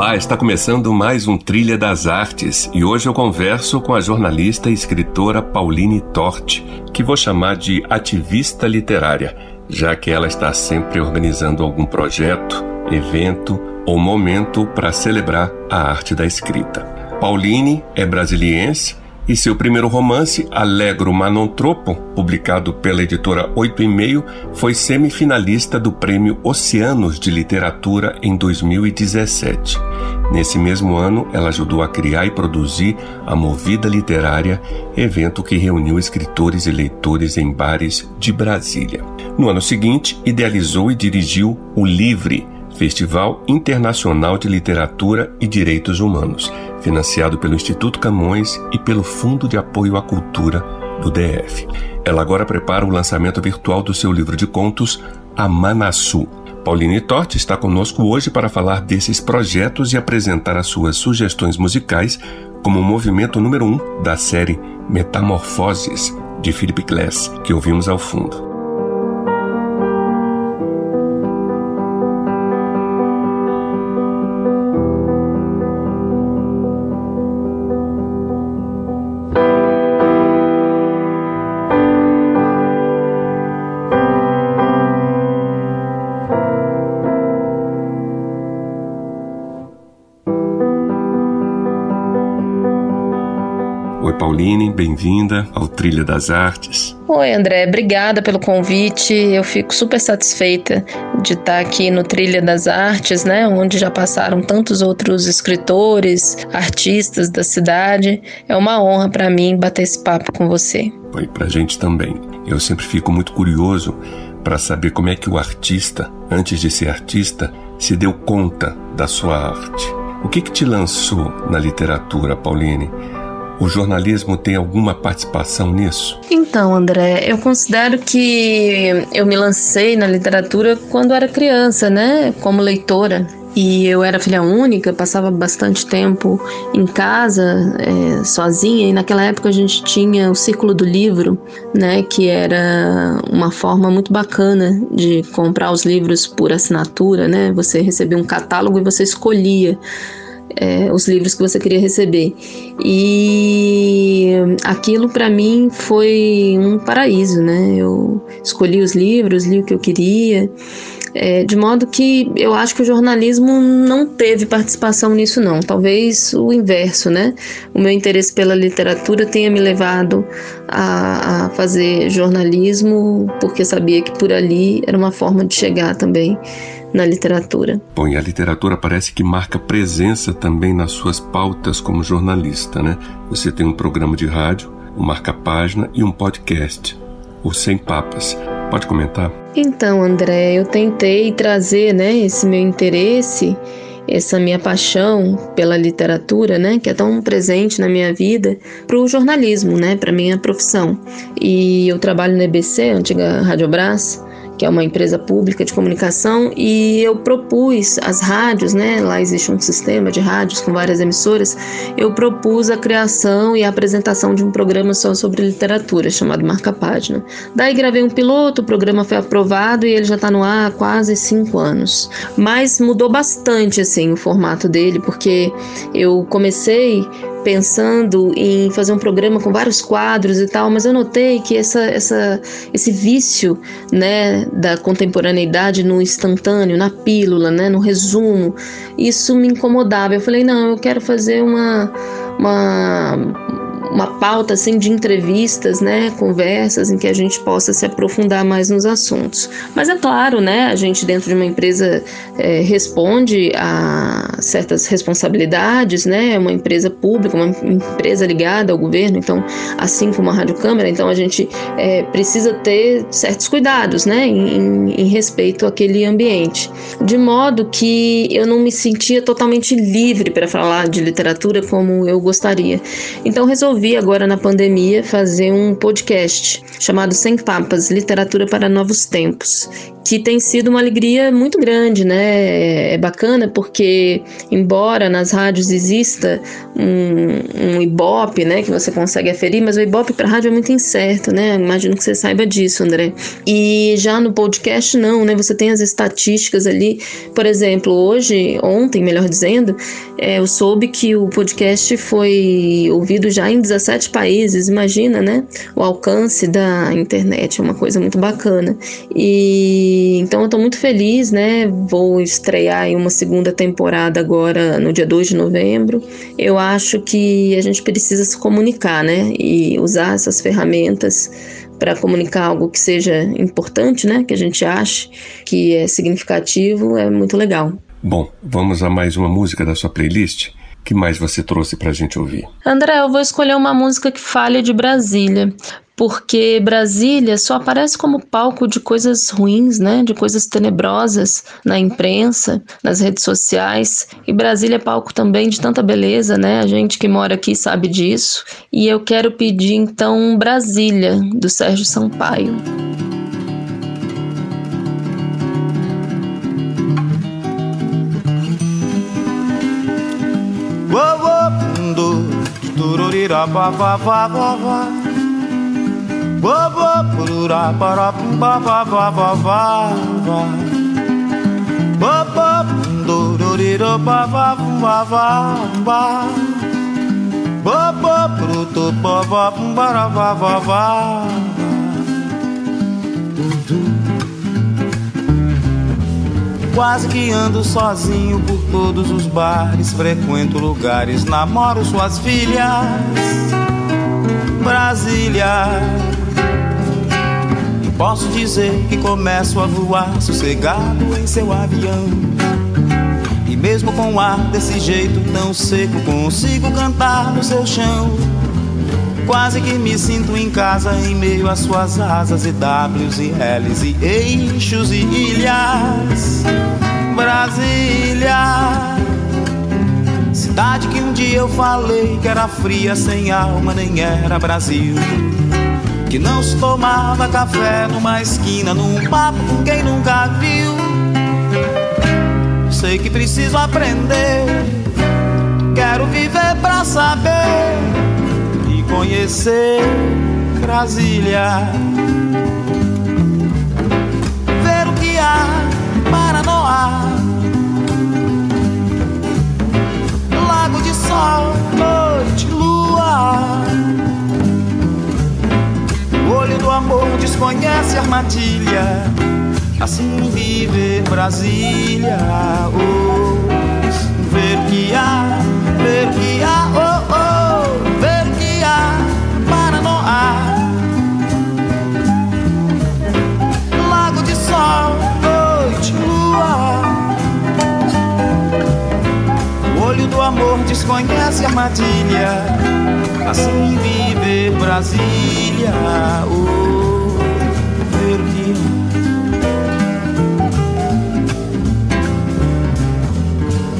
Olá, está começando mais um Trilha das Artes e hoje eu converso com a jornalista e escritora Pauline Torte, que vou chamar de ativista literária, já que ela está sempre organizando algum projeto, evento ou momento para celebrar a arte da escrita. Pauline é brasiliense e seu primeiro romance, Alegro Manontropo, publicado pela editora Oito e Meio, foi semifinalista do Prêmio Oceanos de Literatura em 2017. Nesse mesmo ano, ela ajudou a criar e produzir a Movida Literária, evento que reuniu escritores e leitores em bares de Brasília. No ano seguinte, idealizou e dirigiu o Livre, Festival Internacional de Literatura e Direitos Humanos, financiado pelo Instituto Camões e pelo Fundo de Apoio à Cultura do DF. Ela agora prepara o lançamento virtual do seu livro de contos, Amanaçu. Pauline Torte está conosco hoje para falar desses projetos e apresentar as suas sugestões musicais como o movimento número um da série Metamorfoses, de Philip Glass, que ouvimos ao fundo. Pauline, bem-vinda ao Trilha das Artes. Oi, André, obrigada pelo convite. Eu fico super satisfeita de estar aqui no Trilha das Artes, né, onde já passaram tantos outros escritores, artistas da cidade. É uma honra para mim bater esse papo com você. Foi pra gente também. Eu sempre fico muito curioso para saber como é que o artista, antes de ser artista, se deu conta da sua arte. O que que te lançou na literatura, Pauline? O jornalismo tem alguma participação nisso? Então, André, eu considero que eu me lancei na literatura quando era criança, né? Como leitora. E eu era filha única, passava bastante tempo em casa, é, sozinha, e naquela época a gente tinha o Círculo do Livro, né, que era uma forma muito bacana de comprar os livros por assinatura, né, você recebia um catálogo e você escolhia é, os livros que você queria receber. E aquilo para mim foi um paraíso, né? Eu escolhi os livros, li o que eu queria. É, de modo que eu acho que o jornalismo não teve participação nisso, não. Talvez o inverso, né? O meu interesse pela literatura tenha me levado a, a fazer jornalismo, porque sabia que por ali era uma forma de chegar também na literatura. Bom, e a literatura parece que marca presença também nas suas pautas como jornalista, né? Você tem um programa de rádio, um marca-página e um podcast, o Sem Papas. Pode comentar? Então, André, eu tentei trazer, né, esse meu interesse essa minha paixão pela literatura, né, que é tão presente na minha vida, para o jornalismo, né, para minha profissão. E eu trabalho na EBC, antiga Rádio Brás, que é uma empresa pública de comunicação, e eu propus às rádios, né, lá existe um sistema de rádios com várias emissoras, eu propus a criação e a apresentação de um programa só sobre literatura, chamado Marca Página. Daí gravei um piloto, o programa foi aprovado e ele já está no ar há quase cinco anos. Mas mudou bastante, assim, o formato dele, porque eu comecei pensando em fazer um programa com vários quadros e tal, mas eu notei que essa, essa, esse vício né, da contemporaneidade no instantâneo, na pílula, né, no resumo, isso me incomodava. Eu falei, não, eu quero fazer uma, uma uma pauta assim de entrevistas, né, conversas em que a gente possa se aprofundar mais nos assuntos. Mas é claro, né, a gente dentro de uma empresa é, responde a certas responsabilidades, né, é uma empresa pública, uma empresa ligada ao governo, então assim como a Rádio Câmara, então a gente é, precisa ter certos cuidados, né, em, em respeito àquele ambiente, de modo que eu não me sentia totalmente livre para falar de literatura como eu gostaria. Então resolvi agora na pandemia fazer um podcast chamado Sem Papas, Literatura para Novos Tempos, que tem sido uma alegria muito grande, né? É bacana porque, embora nas rádios exista um, um Ibope, né, que você consegue aferir, mas o Ibope para rádio é muito incerto, né? Imagino que você saiba disso, André. E já no podcast não, né? Você tem as estatísticas ali. Por exemplo, hoje, ontem, melhor dizendo, é, eu soube que o podcast foi ouvido já em 17 países. Imagina, né? O alcance da internet é uma coisa muito bacana. E então eu estou muito feliz, né? Vou estrear em uma segunda temporada agora no dia 2 de novembro. Eu acho que a gente precisa se comunicar, né? E usar essas ferramentas para comunicar algo que seja importante, né? Que a gente ache que é significativo, é muito legal. Bom, vamos a mais uma música da sua playlist? Que mais você trouxe para a gente ouvir? André, eu vou escolher uma música que fale de Brasília, porque Brasília só aparece como palco de coisas ruins, né, de coisas tenebrosas na imprensa, nas redes sociais. E Brasília é palco também de tanta beleza, né? A gente que mora aqui sabe disso. E eu quero pedir então Brasília do Sérgio Sampaio. Tururira, ba, ba, ba, ba, ba. Ba ba ba ba ba ba ba ba ba ba ba do do di do ba ba ba ba ba ba ba pro to ba ba ba ba ba ba Quase que ando sozinho por todos os bares, frequento lugares, namoro suas filhas. Brasília Posso dizer que começo a voar sossegado em seu avião. E mesmo com o ar desse jeito tão seco, consigo cantar no seu chão. Quase que me sinto em casa em meio às suas asas e W's e L's e eixos e ilhas. Brasília, cidade que um dia eu falei que era fria, sem alma, nem era Brasil que não se tomava café numa esquina, num papo com quem nunca viu. Sei que preciso aprender, quero viver pra saber conhecer Brasília. Ver o que há para. Lago de sol, noite, lua olho do amor desconhece armadilha. Assim viver Brasília, oh, ver que há, ver que há, oh, armadilha. Assim viver Brasília dia o verde.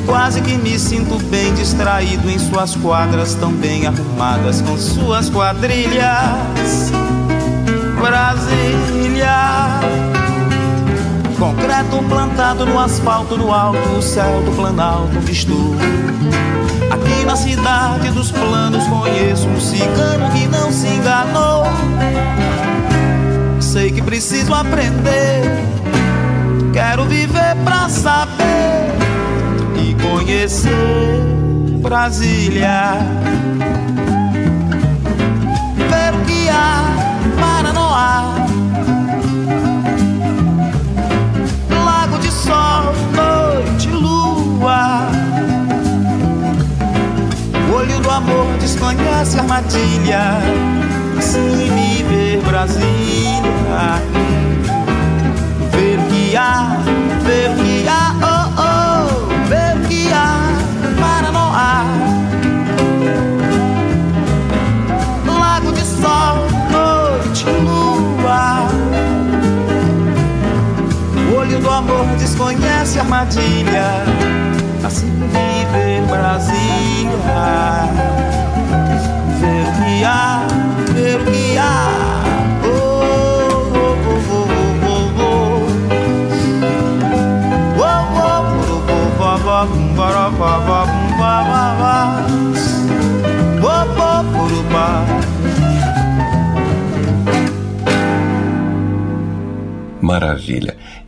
Quase que me sinto bem distraído em suas quadras tão bem arrumadas com suas quadrilhas. Brasília. Concreto plantado no asfalto no alto, o céu do planalto visto. Na cidade dos planos conheço um cigano que não se enganou. Sei que preciso aprender, quero viver pra saber e conhecer Brasília. Amor desconhece armadilha. Assim viver Brasília. Ver que há, ver que há, oh oh, ver que há para não há. Lago de sol, noite, lua. O olho do amor desconhece armadilha. Assim viver Brasília. Ver há, ver que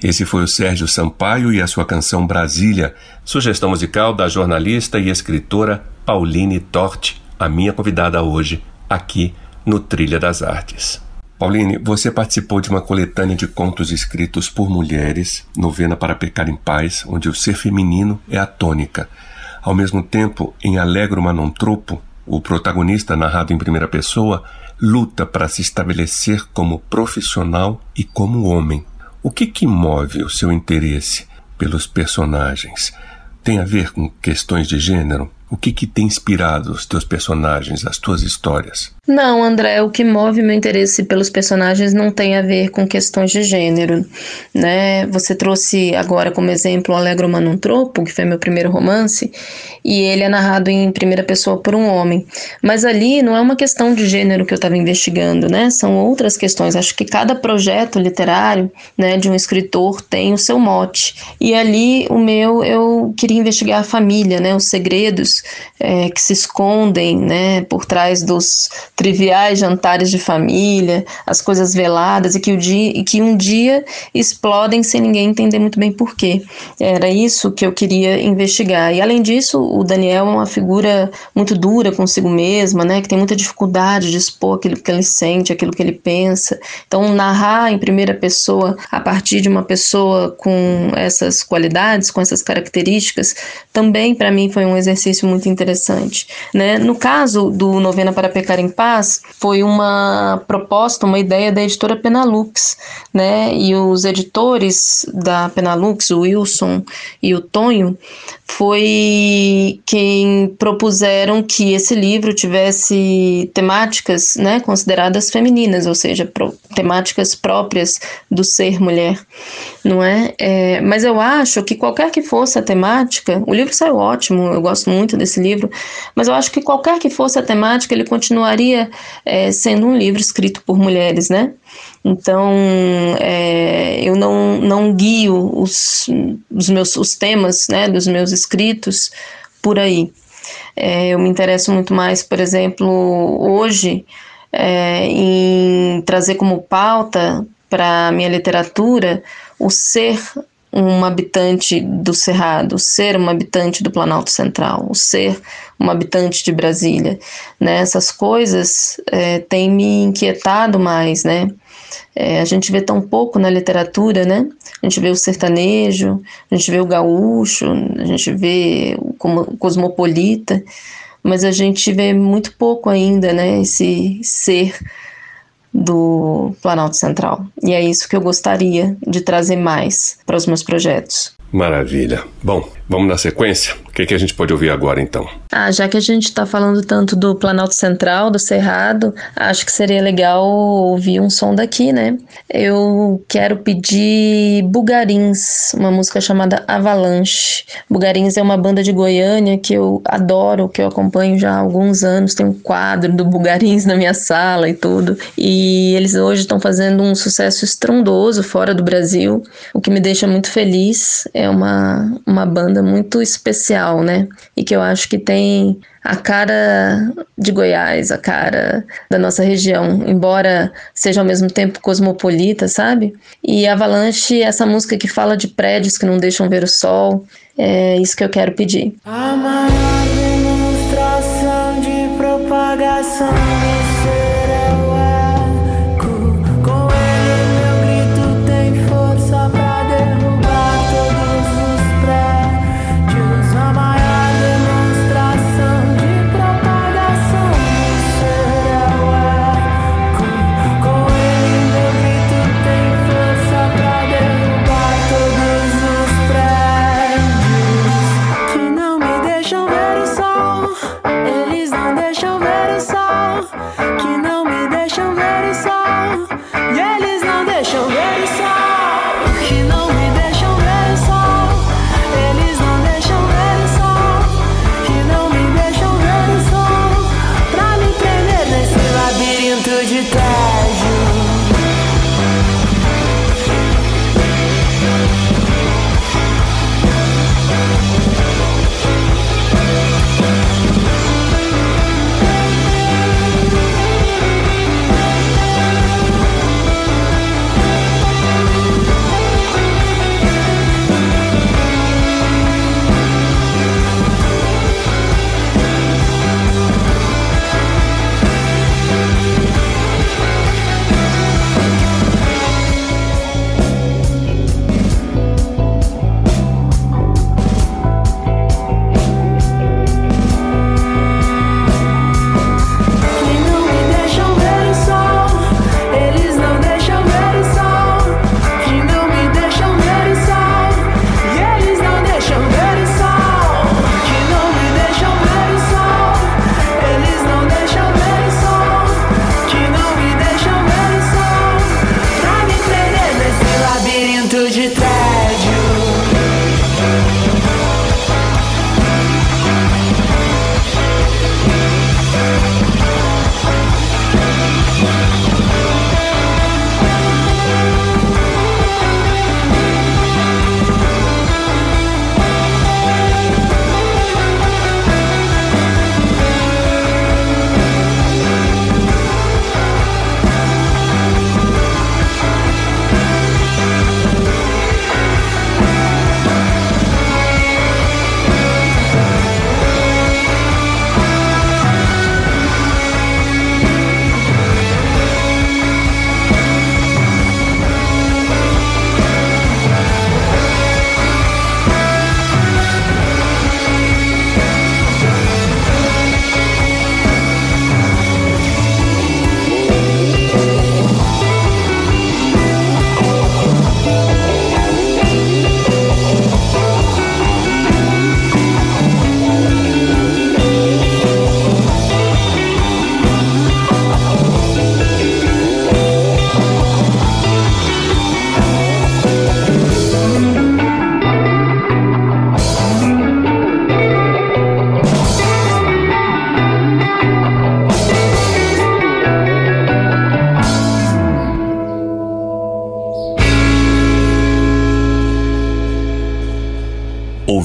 Esse foi o Sérgio Sampaio e a sua canção Brasília, sugestão musical da jornalista e escritora Pauline Torti, a minha convidada hoje, aqui no Trilha das Artes. Pauline, você participou de uma coletânea de contos escritos por mulheres, Novena para Pecar em Paz, onde o ser feminino é a tônica. Ao mesmo tempo, em Alegro Manontropo, o protagonista, narrado em primeira pessoa, luta para se estabelecer como profissional e como homem. O que que move o seu interesse pelos personagens? Tem a ver com questões de gênero? O que que tem inspirado os teus personagens, as tuas histórias? Não, André, o que move meu interesse pelos personagens não tem a ver com questões de gênero, né? Você trouxe agora como exemplo o Alegro Manuntropo, que foi meu primeiro romance, e ele é narrado em primeira pessoa por um homem. Mas ali não é uma questão de gênero que eu estava investigando, né? São outras questões. Acho que cada projeto literário, né, de um escritor tem o seu mote. E ali o meu eu queria investigar a família, né? Os segredos é, que se escondem, né, por trás dos triviais jantares de família, as coisas veladas e que, o dia, e que um dia explodem sem ninguém entender muito bem porquê. Era isso que eu queria investigar. E além disso, o Daniel é uma figura muito dura consigo mesma, né, que tem muita dificuldade de expor aquilo que ele sente, aquilo que ele pensa. Então, narrar em primeira pessoa a partir de uma pessoa com essas qualidades, com essas características, também para mim foi um exercício muito interessante. Né? No caso do Novena para Pecar em Paz, foi uma proposta, uma ideia da editora Penalux, né? E os editores da Penalux, o Wilson e o Tonho, foi quem propuseram que esse livro tivesse temáticas né, consideradas femininas, ou seja, pro, temáticas próprias do ser mulher, não é? é? Mas eu acho que qualquer que fosse a temática, o livro saiu ótimo, eu gosto muito desse livro, mas eu acho que qualquer que fosse a temática, ele continuaria é, sendo um livro escrito por mulheres, né? Então, é, eu não, não guio os, os, meus, os temas né, dos meus escritos por aí. É, eu me interesso muito mais, por exemplo, hoje, é, em trazer como pauta para a minha literatura o ser um habitante do Cerrado, ser um habitante do Planalto Central, ser um habitante de Brasília, né? Essas coisas é, têm me inquietado mais, né? É, a gente vê tão pouco na literatura, né? A gente vê o sertanejo, a gente vê o gaúcho, a gente vê o cosmopolita, mas a gente vê muito pouco ainda, né? Esse ser do Planalto Central. E é isso que eu gostaria de trazer mais para os meus projetos. Maravilha. Bom, vamos na sequência? O que, que a gente pode ouvir agora, então? Ah, já que a gente está falando tanto do Planalto Central, do Cerrado, acho que seria legal ouvir um som daqui, né? Eu quero pedir Bugarins, uma música chamada Avalanche. Bugarins é uma banda de Goiânia que eu adoro, que eu acompanho já há alguns anos. Tem um quadro do Bugarins na minha sala e tudo. E eles hoje estão fazendo um sucesso estrondoso fora do Brasil, o que me deixa muito feliz. É uma, uma banda muito especial, né? E que eu acho que tem a cara de Goiás, a cara da nossa região, embora seja ao mesmo tempo cosmopolita, sabe? E Avalanche, essa música que fala de prédios que não deixam ver o sol, é isso que eu quero pedir. A maior demonstração de propagação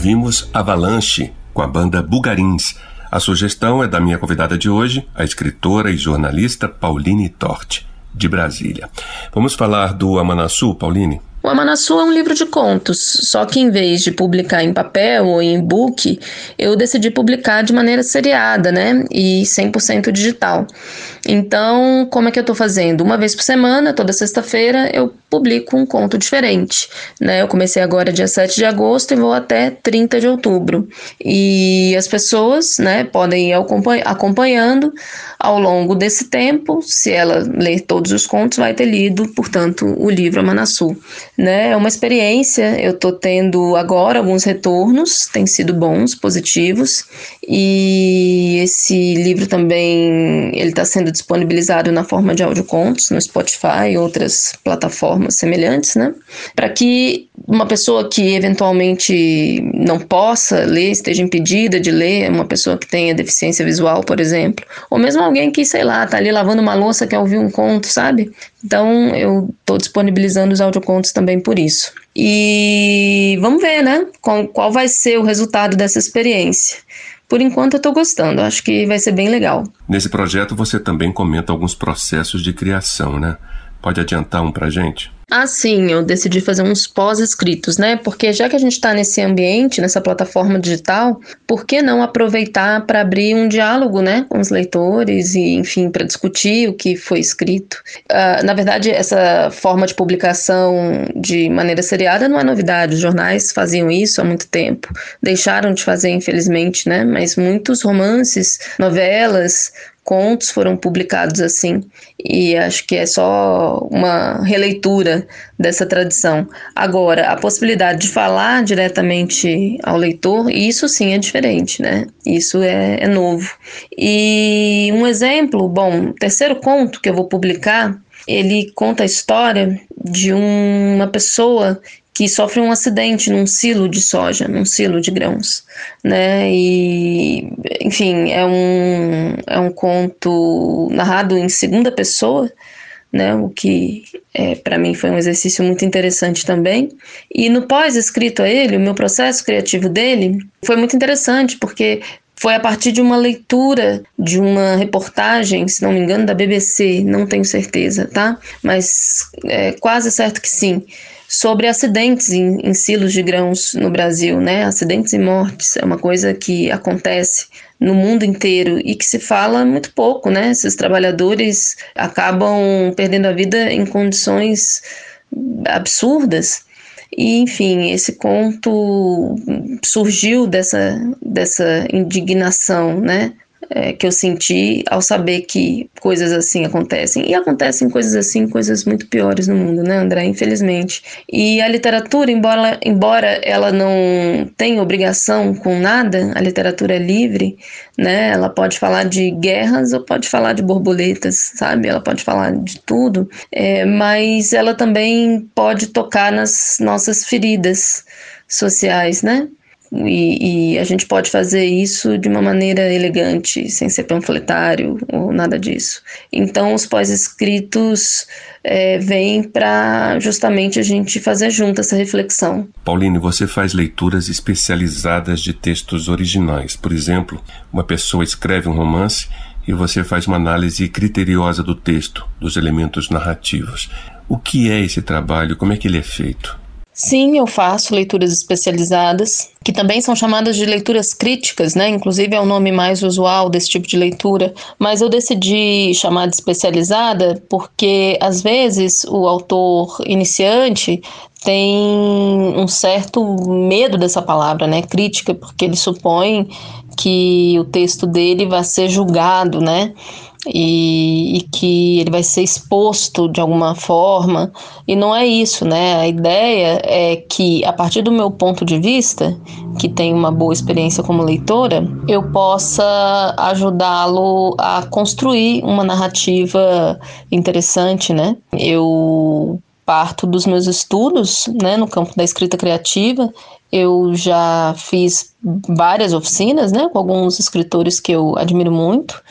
ouvimos Avalanche, com a banda Bugarins. A sugestão é da minha convidada de hoje, a escritora e jornalista Pauline Torte, de Brasília. Vamos falar do Amanassu, Pauline? O Amanassu é um livro de contos, só que em vez de publicar em papel ou em e-book, eu decidi publicar de maneira seriada, né? E 100% digital. Então, como é que eu estou fazendo? Uma vez por semana, toda sexta-feira, eu publico um conto diferente, né? Eu comecei agora dia 7 de agosto e vou até 30 de outubro. E as pessoas, né, podem ir acompanhando ao longo desse tempo, se ela ler todos os contos, vai ter lido, portanto, o livro Amanassu né? É uma experiência. Eu estou tendo agora alguns retornos, têm sido bons, positivos. E esse livro também ele está sendo disponibilizado na forma de audiocontos no Spotify e outras plataformas semelhantes, né? Para que uma pessoa que eventualmente não possa ler, esteja impedida de ler, uma pessoa que tenha deficiência visual, por exemplo, ou mesmo alguém que, sei lá, tá ali lavando uma louça, quer ouvir um conto, sabe? Então eu estou disponibilizando os audiocontos também por isso. E vamos ver, né? Qual, qual vai ser o resultado dessa experiência. Por enquanto eu estou gostando, acho que vai ser bem legal. Nesse projeto você também comenta alguns processos de criação, né? Pode adiantar um pra gente? Ah, sim, eu decidi fazer uns pós-escritos, né? Porque já que a gente está nesse ambiente, nessa plataforma digital, por que não aproveitar para abrir um diálogo, né, com os leitores e, enfim, para discutir o que foi escrito? Uh, na verdade, essa forma de publicação de maneira seriada não é novidade. Os jornais faziam isso há muito tempo, deixaram de fazer, infelizmente, né? Mas muitos romances, novelas, contos foram publicados assim, e acho que é só uma releitura dessa tradição. Agora, a possibilidade de falar diretamente ao leitor, isso sim é diferente, né? Isso é, é novo. E um exemplo, bom, o terceiro conto que eu vou publicar, ele conta a história de uma pessoa que sofre um acidente num silo de soja, num silo de grãos, né? E, enfim, é um, é um conto narrado em segunda pessoa, né? O que é, para mim foi um exercício muito interessante também. E no pós-escrito a ele, o meu processo criativo dele foi muito interessante, porque foi a partir de uma leitura de uma reportagem, se não me engano, da BBC, não tenho certeza, tá? Mas é quase certo que sim sobre acidentes em, em, silos de grãos no Brasil, né? Acidentes e mortes é uma coisa que acontece no mundo inteiro e que se fala muito pouco, né? Esses trabalhadores acabam perdendo a vida em condições absurdas. E, enfim, esse conto surgiu dessa, dessa indignação, né? É, que eu senti ao saber que coisas assim acontecem. E acontecem coisas assim, coisas muito piores no mundo, né, André? Infelizmente. E a literatura, embora, embora ela não tenha obrigação com nada, a literatura é livre, né? Ela pode falar de guerras ou pode falar de borboletas, sabe? Ela pode falar de tudo, é, mas ela também pode tocar nas nossas feridas sociais, né? E, e, a gente pode fazer isso de uma maneira elegante, sem ser panfletário ou nada disso. Então, os pós-escritos é, vêm para justamente a gente fazer junto essa reflexão. Pauline, você faz leituras especializadas de textos originais. Por exemplo, uma pessoa escreve um romance e você faz uma análise criteriosa do texto, dos elementos narrativos. O que é esse trabalho? Como é que ele é feito? Sim, eu faço leituras especializadas, que também são chamadas de leituras críticas, né? Inclusive é o nome mais usual desse tipo de leitura, mas eu decidi chamar de especializada porque às vezes o autor iniciante tem um certo medo dessa palavra, né, crítica, porque ele supõe que o texto dele vai ser julgado, né? E, e, que ele vai ser exposto de alguma forma. E não é isso, né? A ideia é que, a partir do meu ponto de vista, que tem uma boa experiência como leitora, eu possa ajudá-lo a construir uma narrativa interessante, né? Eu parto dos meus estudos né, no campo da escrita criativa. Eu já fiz várias oficinas né, com alguns escritores que eu admiro muito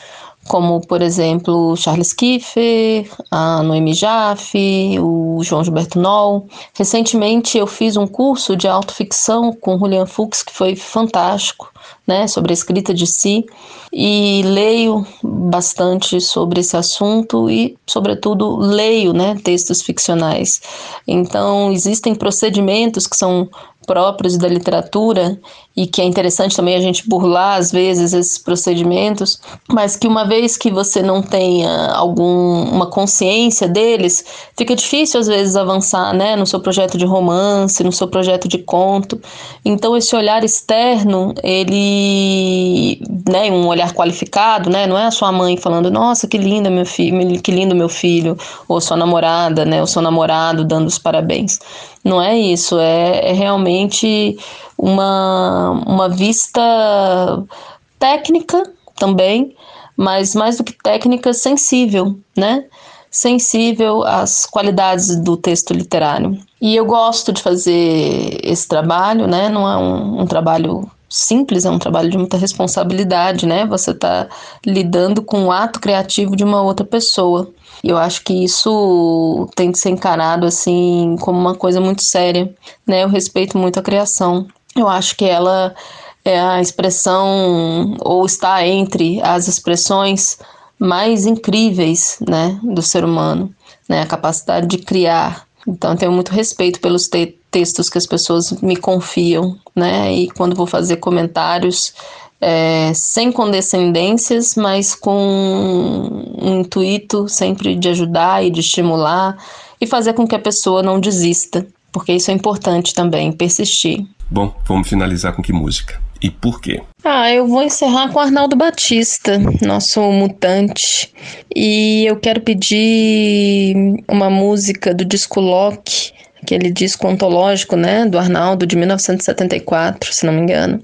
como, por exemplo, Charles Kiefer, a Noemi Jaffe, o João Gilberto Noll. Recentemente eu fiz um curso de autoficção com Julian Fuchs, que foi fantástico, né, sobre a escrita de si, e leio bastante sobre esse assunto e, sobretudo, leio né, textos ficcionais. Então, existem procedimentos que são próprios da literatura e que é interessante também a gente burlar às vezes esses procedimentos, mas que uma vez que você não tenha alguma consciência deles, fica difícil às vezes avançar, né, no seu projeto de romance, no seu projeto de conto. Então esse olhar externo, ele, né, um olhar qualificado, né, não é a sua mãe falando, nossa, que linda meu filho, que lindo meu filho, ou sua namorada, né, ou seu namorado dando os parabéns. Não é isso, é, é realmente uma, uma vista técnica também, mas mais do que técnica, sensível, né? Sensível às qualidades do texto literário. E eu gosto de fazer esse trabalho, né? Não é um, um trabalho simples, é um trabalho de muita responsabilidade, né? Você está lidando com o ato criativo de uma outra pessoa. E eu acho que isso tem que ser encarado assim como uma coisa muito séria, né? Eu respeito muito a criação. Eu acho que ela é a expressão ou está entre as expressões mais incríveis, né, do ser humano, né? A capacidade de criar. Então eu tenho muito respeito pelos te textos que as pessoas me confiam, né? E quando vou fazer comentários, é, sem condescendências, mas com um intuito sempre de ajudar e de estimular e fazer com que a pessoa não desista, porque isso é importante também, persistir. Bom, vamos finalizar com que música? E por quê? Ah, eu vou encerrar com Arnaldo Batista, nosso mutante. E eu quero pedir uma música do disco Loki, aquele disco ontológico, né, do Arnaldo, de 1974, se não me engano.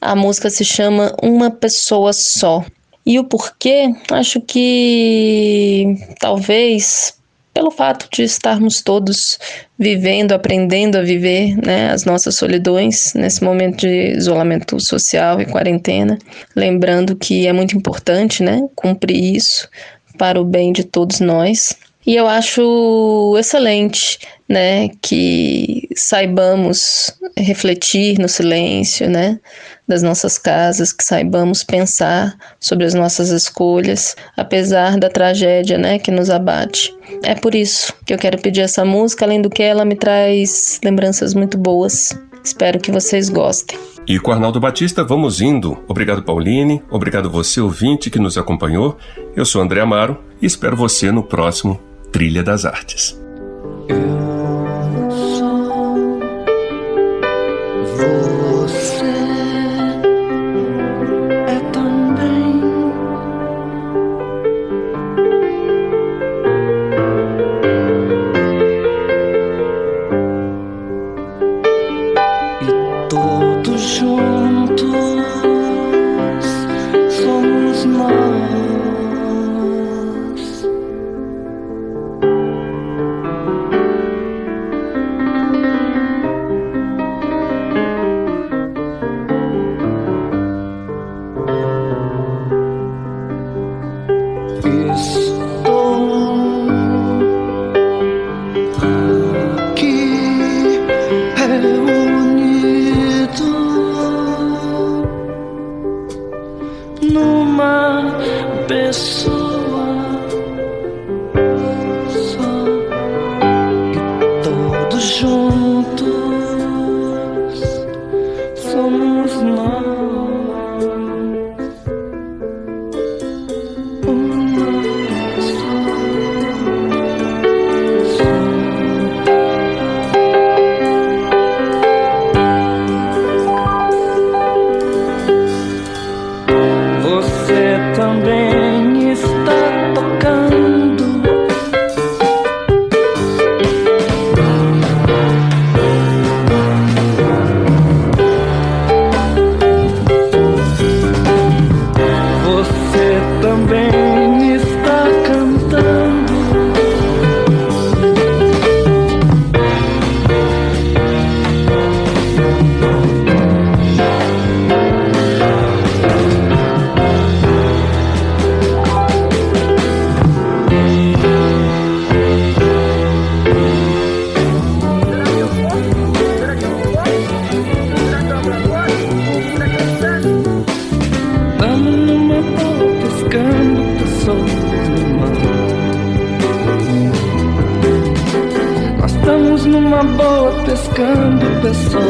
A música se chama Uma Pessoa Só. E o porquê? Acho que talvez pelo fato de estarmos todos vivendo, aprendendo a viver né, as nossas solidões nesse momento de isolamento social e quarentena, lembrando que é muito importante né, cumprir isso para o bem de todos nós. E eu acho excelente né, que saibamos refletir no silêncio, né, das nossas casas, que saibamos pensar sobre as nossas escolhas, apesar da tragédia, né, que nos abate. É por isso que eu quero pedir essa música, além do que ela me traz lembranças muito boas. Espero que vocês gostem. E com Arnaldo Batista, vamos indo. Obrigado, Pauline. Obrigado você, ouvinte, que nos acompanhou. Eu sou André Amaro e espero você no próximo Trilha das Artes. boa somos more. so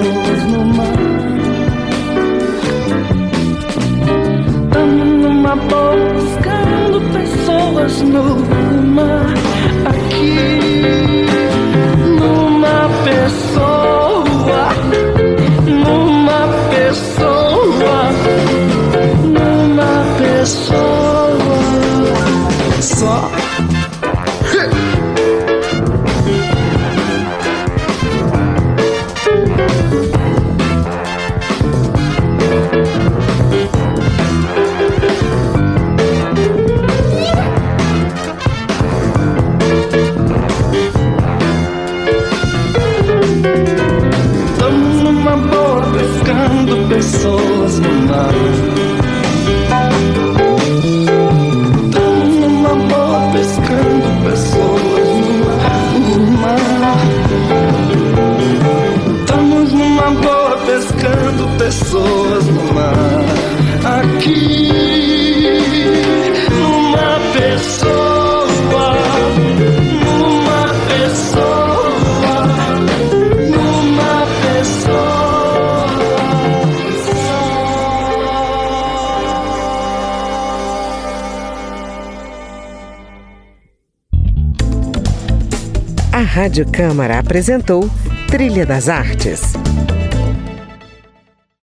Rádio Câmara apresentou Trilha das Artes.